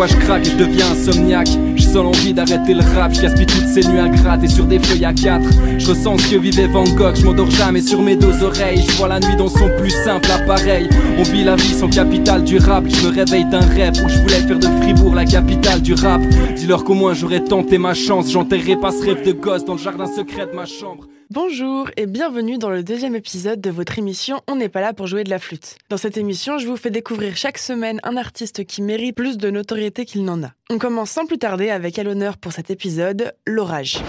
Parfois je craque et je deviens insomniaque. Je sens l'envie d'arrêter le rap. Je gaspille toutes ces nuits à gratter sur des feuilles à quatre. Je ressens ce que vivait Van Gogh. Je m'endors jamais sur mes deux oreilles. Je vois la nuit dans son plus simple appareil. On vit la vie sans capital durable. Je me réveille d'un rêve où je voulais faire de Fribourg la capitale du rap. Dis-leur qu'au moins j'aurais tenté ma chance. J'enterrerai pas ce rêve de gosse dans le jardin secret de ma chambre. Bonjour et bienvenue dans le deuxième épisode de votre émission On n'est pas là pour jouer de la flûte. Dans cette émission, je vous fais découvrir chaque semaine un artiste qui mérite plus de notoriété qu'il n'en a. On commence sans plus tarder avec à l'honneur pour cet épisode, l'orage.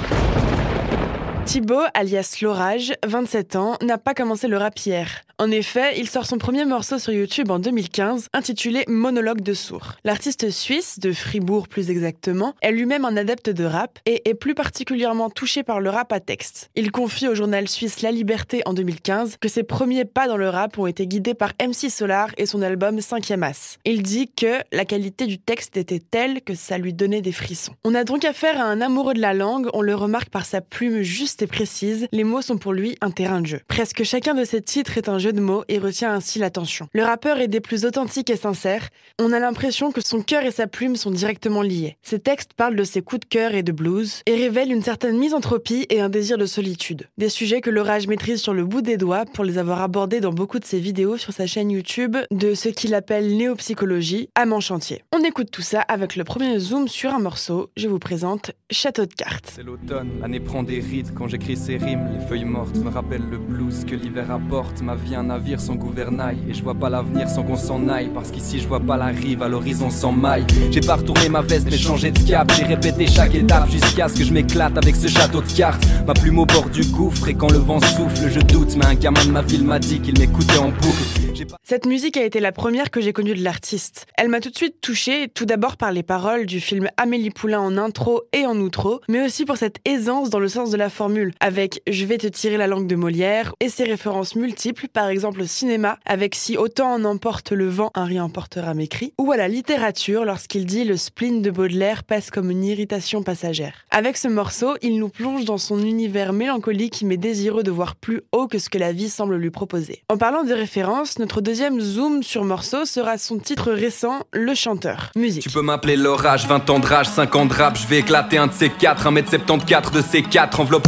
Thibaut, alias L'Orage, 27 ans, n'a pas commencé le rap hier. En effet, il sort son premier morceau sur YouTube en 2015, intitulé Monologue de sourd. L'artiste suisse, de Fribourg plus exactement, est lui-même un adepte de rap et est plus particulièrement touché par le rap à texte. Il confie au journal suisse La Liberté en 2015 que ses premiers pas dans le rap ont été guidés par MC Solar et son album 5e As. Il dit que la qualité du texte était telle que ça lui donnait des frissons. On a donc affaire à un amoureux de la langue, on le remarque par sa plume juste et précise, les mots sont pour lui un terrain de jeu. Presque chacun de ses titres est un jeu de mots et retient ainsi l'attention. Le rappeur est des plus authentiques et sincères. On a l'impression que son cœur et sa plume sont directement liés. Ses textes parlent de ses coups de cœur et de blues et révèlent une certaine misanthropie et un désir de solitude. Des sujets que l'orage maîtrise sur le bout des doigts pour les avoir abordés dans beaucoup de ses vidéos sur sa chaîne YouTube de ce qu'il appelle néopsychologie à mon chantier. On écoute tout ça avec le premier zoom sur un morceau. Je vous présente Château de cartes. C'est l'automne, quand j'écris ces rimes. Les feuilles mortes me rappellent le blues que l'hiver apporte. Ma vie un navire sans gouvernail et je vois pas l'avenir sans qu'on s'en aille. Parce qu'ici je vois pas la rive, à l'horizon sans maille. J'ai pas retourné ma veste mais changé de cap. J'ai répété chaque étape jusqu'à ce que je m'éclate avec ce château de cartes. Ma plume au bord du gouffre et quand le vent souffle, je doute. Mais un gamin de ma ville m'a dit qu'il m'écoutait en boucle. Cette musique a été la première que j'ai connue de l'artiste. Elle m'a tout de suite touchée, tout d'abord par les paroles du film Amélie Poulain en intro et en outro, mais aussi pour cette aisance dans le sens de la avec Je vais te tirer la langue de Molière et ses références multiples, par exemple au cinéma, avec Si autant en emporte le vent, un rien emportera mes cris, ou à la littérature lorsqu'il dit Le spleen de Baudelaire passe comme une irritation passagère. Avec ce morceau, il nous plonge dans son univers mélancolique mais désireux de voir plus haut que ce que la vie semble lui proposer. En parlant de références, notre deuxième zoom sur morceau sera son titre récent, Le Chanteur. Musique. Tu peux m'appeler l'orage, 20 ans de rage, 5 ans de rap, je vais éclater un de ces quatre, 1m74 de ces quatre, enveloppe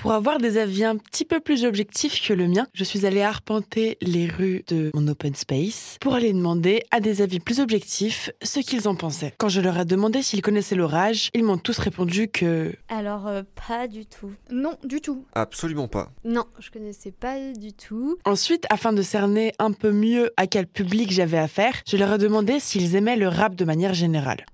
Pour avoir des avis un petit peu plus objectifs que le mien, je suis allée arpenter les rues de mon open space pour aller demander à des avis plus objectifs ce qu'ils en pensaient. Quand je leur ai demandé s'ils connaissaient l'orage, ils m'ont tous répondu que Alors, euh, pas du tout. Non, du tout. Absolument pas. Non, je connaissais pas du tout. Ensuite, afin de cerner un peu mieux à quel public j'avais affaire, je leur ai demandé s'ils aimaient le rap de manière générale.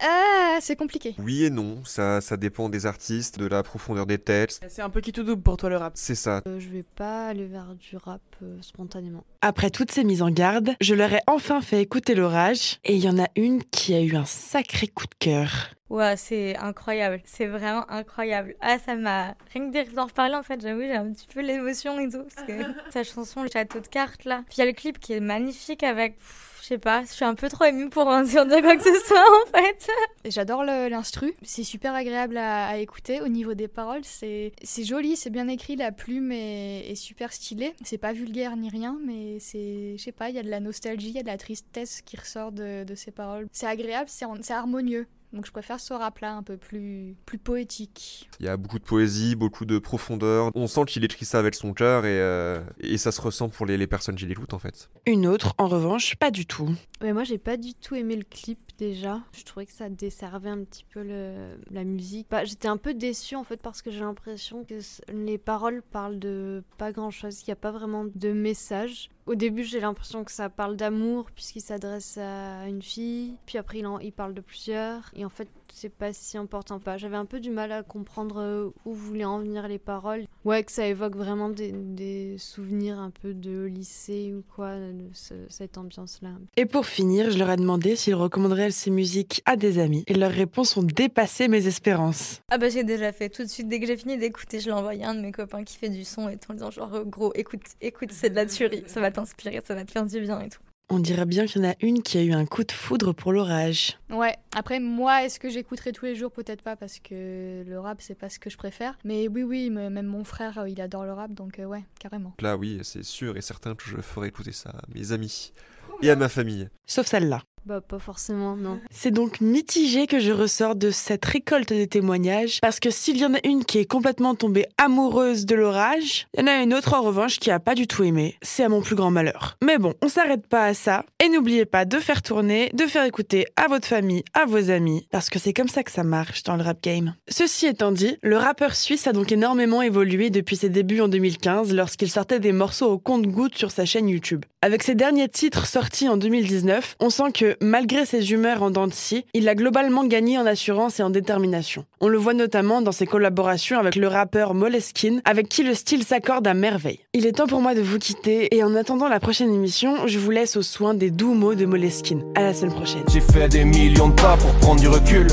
Ah, c'est compliqué. Oui et non, ça, ça dépend des artistes, de la profondeur des textes. C'est un peu qui tout double pour toi le rap. C'est ça. Euh, je vais pas aller vers du rap euh, spontanément. Après toutes ces mises en garde, je leur ai enfin fait écouter l'orage, et il y en a une qui a eu un sacré coup de cœur. Ouais, c'est incroyable. C'est vraiment incroyable. Ah, ça m'a. Rien que d'en reparler, en fait, j'avoue, j'ai un petit peu l'émotion et tout. Parce que sa chanson, Le Château de cartes, là. Puis il y a le clip qui est magnifique avec. Pff, Je sais pas, je suis un peu trop émue pour en dire quoi que ce soit, en fait. J'adore l'instru. C'est super agréable à, écouter. Au niveau des paroles, c'est joli, c'est bien écrit. La plume est, super stylée. C'est pas vulgaire ni rien, mais c'est, je sais pas, il y a de la nostalgie, il y a de la tristesse qui ressort de, de ces paroles. C'est agréable, c'est harmonieux. Donc je préfère ce rap-là un peu plus, plus poétique. Il y a beaucoup de poésie, beaucoup de profondeur. On sent qu'il écrit ça avec son cœur et, euh, et ça se ressent pour les, les personnes qui l'écoutent en fait. Une autre, en revanche, pas du tout. Mais moi, j'ai pas du tout aimé le clip déjà. Je trouvais que ça desservait un petit peu le, la musique. Bah, J'étais un peu déçue en fait parce que j'ai l'impression que les paroles parlent de pas grand chose, qu'il n'y a pas vraiment de message. Au début, j'ai l'impression que ça parle d'amour puisqu'il s'adresse à une fille, puis après il, en, il parle de plusieurs, et en fait c'est pas si important. Pas. J'avais un peu du mal à comprendre euh, où voulaient en venir les paroles. Ouais, que ça évoque vraiment des, des souvenirs un peu de lycée ou quoi, de ce- cette ambiance-là. Et pour finir, je leur ai demandé s'ils recommanderaient ces musiques à des amis. Et leurs réponses ont dépassé mes espérances. Ah bah j'ai déjà fait tout de suite dès que j'ai fini d'écouter, je l'ai envoyé à un de mes copains qui fait du son et tout en disant genre gros écoute écoute c'est de la tuerie, ça va t'inspirer, ça va te faire du bien et tout. On dirait bien qu'il y en a une qui a eu un coup de foudre pour l'orage. Ouais, après moi, est-ce que j'écouterai tous les jours? Peut-être pas parce que le rap, c'est pas ce que je préfère. Mais oui, oui, me- même mon frère, euh, il adore le rap, donc euh, ouais, carrément. Là, oui, c'est sûr et certain que je ferai écouter ça à mes amis et à ma famille. Sauf celle-là. Bah, pas forcément, non. C'est donc mitigé que je ressors de cette récolte des témoignages, parce que s'il y en a une qui est complètement tombée amoureuse de l'orage, il y en a une autre en revanche qui a pas du tout aimé. C'est à mon plus grand malheur. Mais bon, on s'arrête pas à ça, et n'oubliez pas de faire tourner, de faire écouter à votre famille, à vos amis, parce que c'est comme ça que ça marche dans le rap game. Ceci étant dit, le rappeur suisse a donc énormément évolué depuis ses débuts en 2015, lorsqu'il sortait des morceaux au compte-gouttes sur sa chaîne YouTube. Avec ses derniers titres sortis en 2019, on sent que, malgré ses humeurs en dents de scie, il a globalement gagné en assurance et en détermination. On le voit notamment dans ses collaborations avec le rappeur Moleskine, avec qui le style s'accorde à merveille. Il est temps pour moi de vous quitter, et en attendant la prochaine émission, je vous laisse aux soins des doux mots de Moleskine. À la semaine prochaine. J'ai fait des millions de pas pour prendre du recul.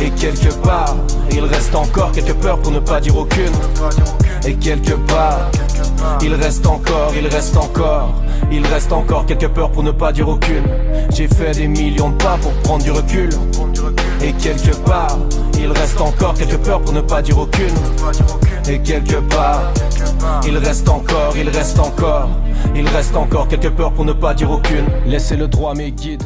Et quelque part, il reste encore quelques peurs pour ne pas dire aucune. Et quelque part, il reste encore, il reste encore, il reste encore quelques peurs pour ne pas dire aucune. J'ai fait des millions de pas pour prendre du recul. Et quelque part, il reste encore quelques peurs pour ne pas dire aucune. Et quelque part, il reste encore, il reste encore, il reste encore quelques peurs pour ne pas dire aucune. Laissez le droit mes guides.